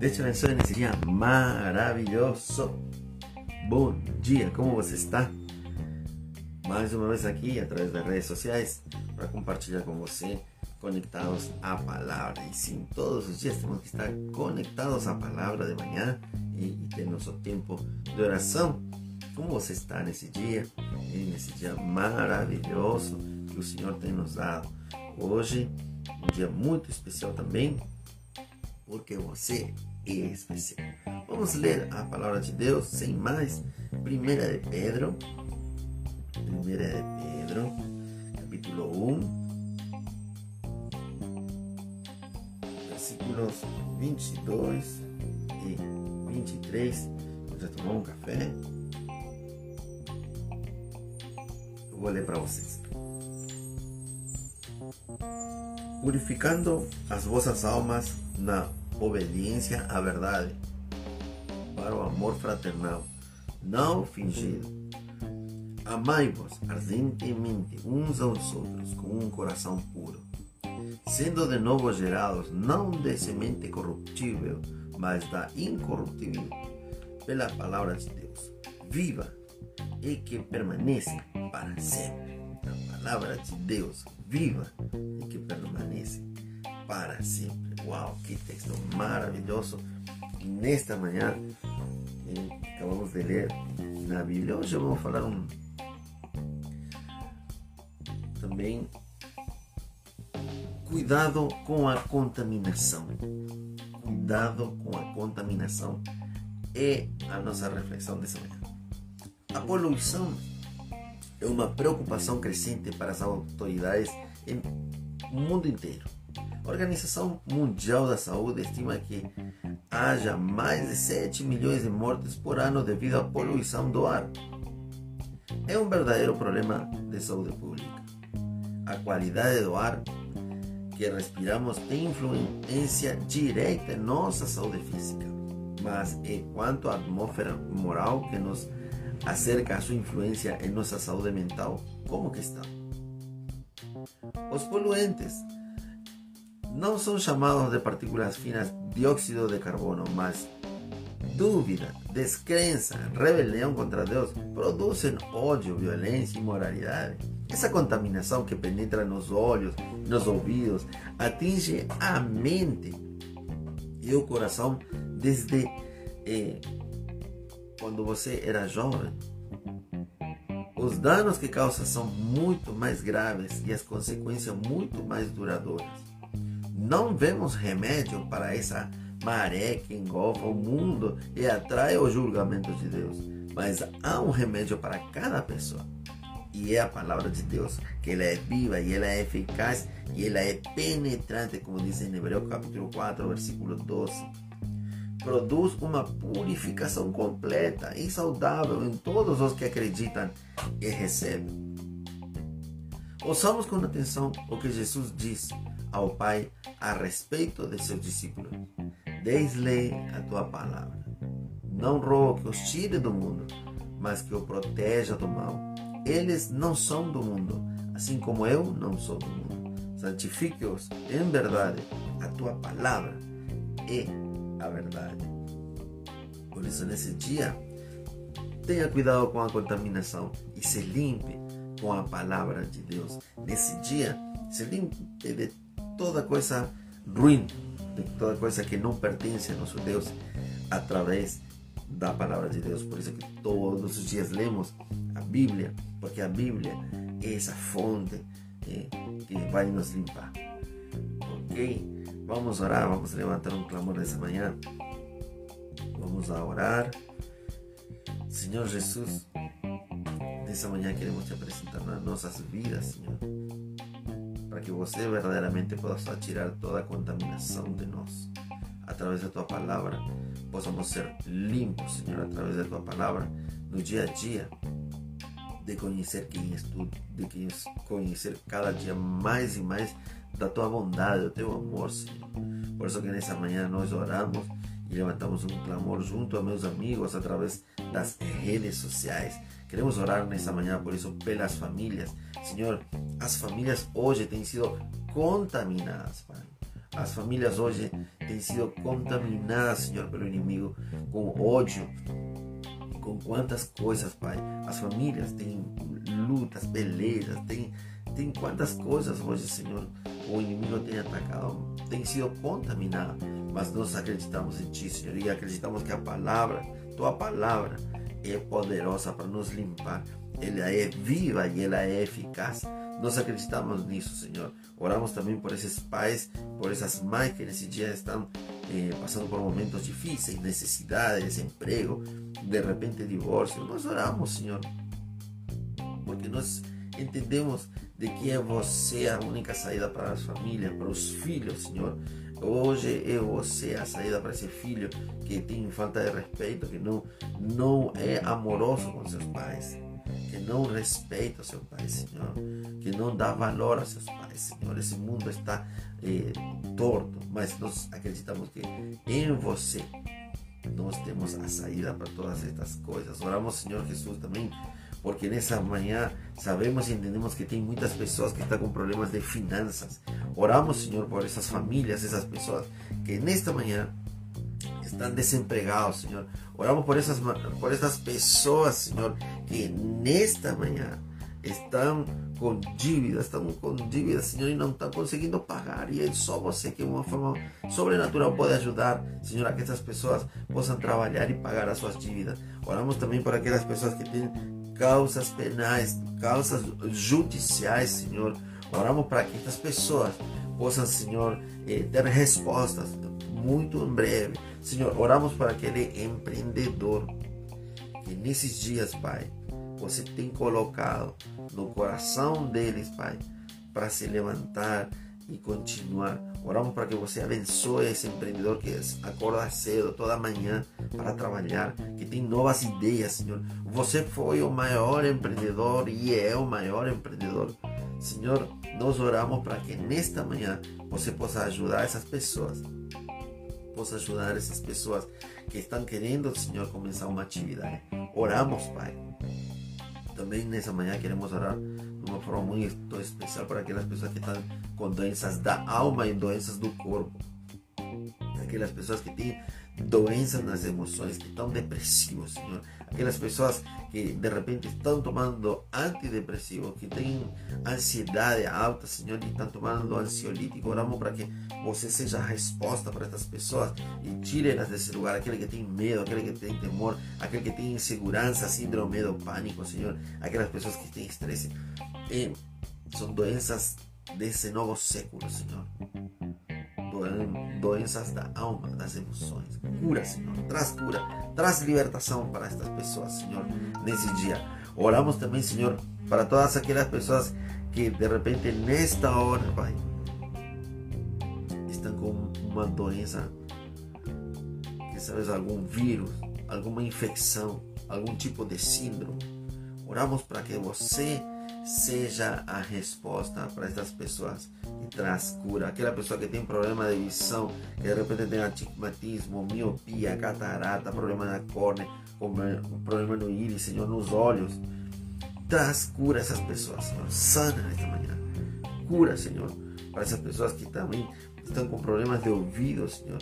Deus te abençoe nesse dia maravilhoso. Bom dia, como você está? Mais uma vez aqui, através das redes sociais, para compartilhar com você, conectados à palavra. E sim, todos os dias temos que estar conectados à palavra de manhã e, e ter nosso tempo de oração. Como você está nesse dia? E nesse dia maravilhoso que o Senhor tem nos dado. Hoje, um dia muito especial também, porque você especial. Vamos ler a palavra de Deus sem mais. Primeira de Pedro. Primeira de Pedro, capítulo 1. Versículos 22 e 23. Já tomou um café? Eu vou ler para vocês. Purificando as vossas almas na obediência à verdade, para o amor fraternal, não fingido. Amai-vos ardentemente uns aos outros com um coração puro, sendo de novo gerados não de semente corruptível, mas da incorruptível, pela palavra de Deus, viva e que permanece para sempre. A palavra de Deus, viva e que permanece para sempre. Uau, que texto maravilhoso! E nesta manhã, eh, acabamos de ler na Bíblia. Hoje eu vou falar um também cuidado com a contaminação. Cuidado com a contaminação é a nossa reflexão dessa manhã. A poluição é uma preocupação crescente para as autoridades no mundo inteiro. A Organização Mundial da Saúde estima que haja mais de 7 milhões de mortes por ano devido à poluição do ar. É um verdadeiro problema de saúde pública. A qualidade do ar que respiramos tem influência direta em nossa saúde física, mas é quanto à atmosfera moral que nos acerca a sua influência em nossa saúde mental, como que está? Os poluentes não são chamados de partículas finas dióxido de carbono, mas dúvida, descrença, rebelião contra Deus produzem ódio, violência e imoralidade. Essa contaminação que penetra nos olhos, nos ouvidos, atinge a mente e o coração desde eh, quando você era jovem. Os danos que causa são muito mais graves e as consequências muito mais duradouras. Não vemos remédio para essa maré que engolfa o mundo e atrai o julgamento de Deus, mas há um remédio para cada pessoa. E é a palavra de Deus, que ela é viva e ela é eficaz e ela é penetrante, como diz em Hebreu capítulo 4, versículo 12. Produz uma purificação completa e saudável em todos os que acreditam e recebem. Ouçamos com atenção o que Jesus diz ao Pai a respeito de seus discípulos. Deis-lhe a tua palavra. Não rogo que os tire do mundo, mas que o proteja do mal. Eles não são do mundo, assim como eu não sou do mundo. Santifique-os em verdade. A tua palavra é a verdade. Por isso, nesse dia, tenha cuidado com a contaminação e se limpe com a palavra de Deus. Nesse dia, se limpe de toda coisa ruim, de toda coisa que não pertence a nosso Deus, através da palavra de Deus. Por isso que todos os dias lemos a Bíblia, porque a Bíblia é essa fonte é, que vai nos limpar. Ok? Vamos orar, vamos levantar um clamor nessa manhã. Vamos a orar. Senhor Jesus, nessa manhã queremos te apresentar nas nossas vidas, Senhor que você verdadeiramente possa tirar toda a contaminação de nós. Através da tua palavra, possamos ser limpos, Senhor, através da tua palavra, no dia a dia, de conhecer quem és tu, de conhecer cada dia mais e mais da tua bondade, do teu amor, Senhor. Por isso que nessa manhã nós oramos e levantamos um clamor junto a meus amigos através das redes sociais. Queremos orar nessa manhã, por isso, pelas famílias. Senhor, as famílias hoje têm sido contaminadas, Pai. as famílias hoje têm sido contaminadas, Senhor, pelo inimigo com ódio, com quantas coisas, Pai. As famílias têm lutas, belezas, tem, tem quantas coisas hoje, Senhor, o inimigo tem atacado, tem sido contaminado. Mas nós acreditamos em Ti, Senhor, e acreditamos que a palavra, Tua palavra, é poderosa para nos limpar. Ela é viva e ela é eficaz. Nós acreditamos nisso, Senhor. Oramos também por esses pais, por essas mães que nesse dia estão eh, passando por momentos difíceis, necessidade, desemprego, de repente divórcio. Nós oramos, Senhor, porque nós entendemos de que é você a única saída para as famílias, para os filhos, Senhor. Hoje é você a saída para esse filho que tem falta de respeito, que não, não é amoroso com seus pais, que não respeita seu pai, Senhor, que não dá valor a seus pais, Senhor. Esse mundo está eh, torto, mas nós acreditamos que em você nós temos a saída para todas estas coisas. Oramos, Senhor Jesus, também porque nessa manhã sabemos e entendemos que tem muitas pessoas que estão com problemas de finanças. Oramos, Senhor, por essas famílias, essas pessoas que nesta manhã estão desempregados, Senhor. Oramos por essas, por essas pessoas, Senhor, que nesta manhã estão com dívidas, estão com dívidas, Senhor, e não estão conseguindo pagar. E é só você que, de uma forma sobrenatural, pode ajudar, Senhor, a que essas pessoas possam trabalhar e pagar as suas dívidas. Oramos também por aquelas pessoas que têm causas penais, causas judiciais, Senhor. Oramos para que estas pessoas possam, Senhor, eh, ter respostas muito em breve. Senhor, oramos para aquele empreendedor que nesses dias, Pai, você tem colocado no coração deles, Pai, para se levantar e continuar. Oramos para que você abençoe esse empreendedor que acorda cedo toda manhã para trabalhar, que tem novas ideias, Senhor. Você foi o maior empreendedor e é o maior empreendedor. Senhor, nós oramos para que nesta manhã você possa ajudar essas pessoas. Possa ajudar essas pessoas que estão querendo, Senhor, começar uma atividade. Oramos, Pai. Também nessa manhã queremos orar de uma forma muito especial para aquelas pessoas que estão com doenças da alma e doenças do corpo. Aquelas pessoas que têm doenças nas emoções, que estão depressivos, Senhor. Aquelas pessoas que de repente estão tomando antidepressivos, que têm ansiedade alta, Senhor, e estão tomando ansiolítico. Oramos para que você seja a resposta para estas pessoas e tire-nas desse lugar. Aquele que tem medo, aquele que tem temor, aquele que tem insegurança, síndrome do pânico, Senhor. Aquelas pessoas que têm estresse. E são doenças desse novo século, Doenças da alma, das emoções. Cura, Senhor. Traz cura, traz libertação para estas pessoas, Senhor, nesse dia. Oramos também, Senhor, para todas aquelas pessoas que de repente nesta hora, Pai, estão com uma doença, que sabes, algum vírus, alguma infecção, algum tipo de síndrome. Oramos para que você seja a resposta para essas pessoas e traz cura. Aquela pessoa que tem problema de visão, que de repente tem astigmatismo, miopia, catarata, problema na córnea, problema no íris, Senhor, nos olhos. Traz cura a essas pessoas, Senhor. Sana nesta manhã. Cura, Senhor, para essas pessoas que também estão com problemas de ouvido, Senhor.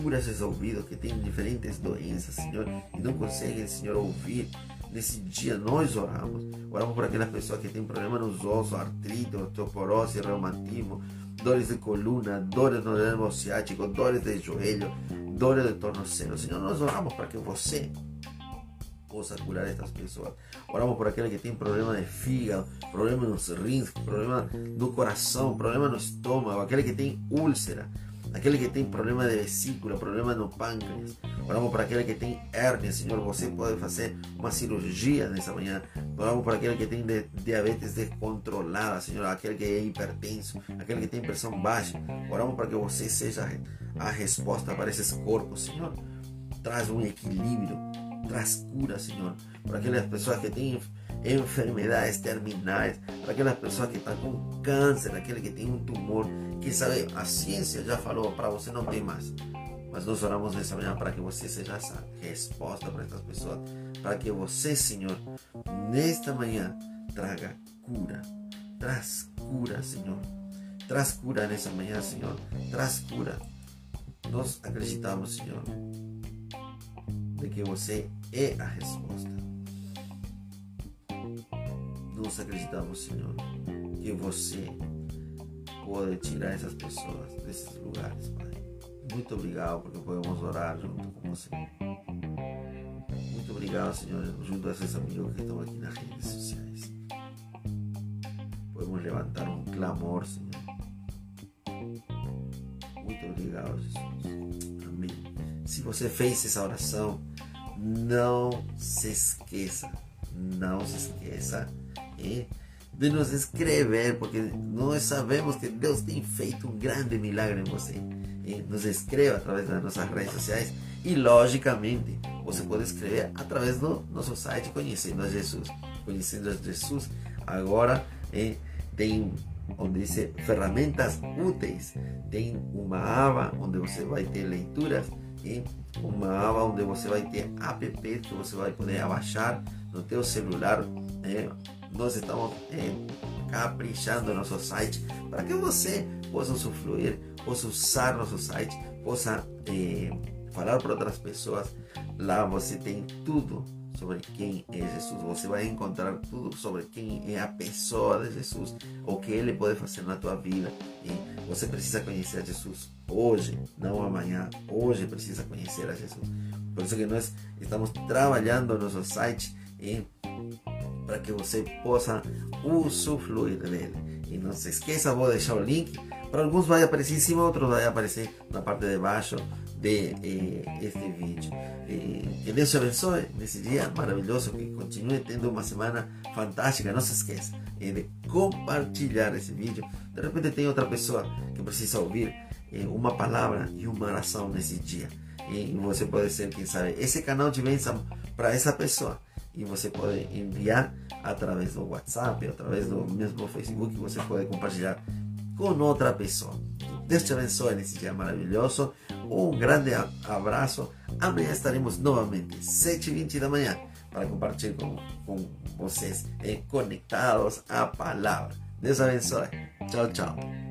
Cura esses ouvidos que têm diferentes doenças, Senhor, e não conseguem, Senhor, ouvir Nesse dia nós oramos. Oramos por aquelas pessoas que têm problema nos ossos, artrite, osteoporose, reumatismo, dores de coluna, dores no nervo ciático, dores de joelho, dores de tornozelo. Senhor, nós oramos para que você possa curar estas pessoas. Oramos por aquele que tem problema de fígado, problema nos rins, problema no coração, problema no estômago, aquele que tem úlcera aquele que tem problema de vesícula, problema no pâncreas. Oramos para aquele que tem hérnia, Senhor, você pode fazer uma cirurgia nessa manhã. Oramos para aquele que tem diabetes descontrolada, Senhor, aquele que é hipertenso, aquele que tem pressão baixa. Oramos para que você seja a resposta para esses corpos, Senhor. Traz um equilíbrio, traz cura, Senhor, para aquelas pessoas que têm enfermedades terminais, para aquelas pessoas que estão com câncer, aquele que tem um tumor, que sabe, a ciência já falou para você não tem mais. Mas nós oramos nessa manhã para que você seja essa resposta para essas pessoas, para que você, Senhor, nesta manhã traga cura, traz cura, Senhor. Traz cura nessa manhã, Senhor. Traz cura. Nós acreditamos, Senhor, de que você é a resposta. Nós acreditamos, Senhor, que você pode tirar essas pessoas desses lugares, Pai. Muito obrigado porque podemos orar junto com você. Muito obrigado, Senhor, junto a esses amigos que estão aqui nas redes sociais. Podemos levantar um clamor, Senhor. Muito obrigado, Jesus. Amém. Se você fez essa oração, não se esqueça, não se esqueça eh, de nos escrever, porque nós sabemos que Deus tem feito um grande milagre em você. Eh, nos escreva através das nossas redes sociais e, logicamente, você pode escrever através do nosso site Conhecendo a Jesus. Conhecendo a Jesus. Agora, eh, tem onde diz ferramentas úteis. Tem uma aba onde você vai ter leituras e uma aba onde você vai ter app que você vai poder abaixar no teu celular. Nós estamos é, caprichando nosso site para que você possa usufruir, possa usar nosso site, possa é, falar para outras pessoas. Lá você tem tudo sobre quem é Jesus. Você vai encontrar tudo sobre quem é a pessoa de Jesus, o que ele pode fazer na tua vida. E você precisa conhecer a Jesus hoje, não amanhã. Hoje precisa conhecer a Jesus. Por isso que nós estamos trabalhando no nosso site para que você possa usufruir dele. E não se esqueça, vou deixar o link. Para alguns vai aparecer em cima, outros vai aparecer na parte de baixo de eh, este vídeo. Eh, que Deus te abençoe nesse dia maravilhoso, que continue tendo uma semana fantástica. Não se esqueça eh, de compartilhar esse vídeo. De repente tem outra pessoa que precisa ouvir eh, uma palavra e uma oração nesse dia. E você pode ser, quem sabe, esse canal de bênção para essa pessoa. E você pode enviar através do WhatsApp, através do mesmo Facebook, você pode compartilhar com outra pessoa. Deus te abençoe nesse dia maravilhoso. Um grande abraço. Amanhã estaremos novamente, 7h20 da manhã, para compartilhar com, com vocês eh, conectados à palavra. Deus abençoe. Tchau, tchau.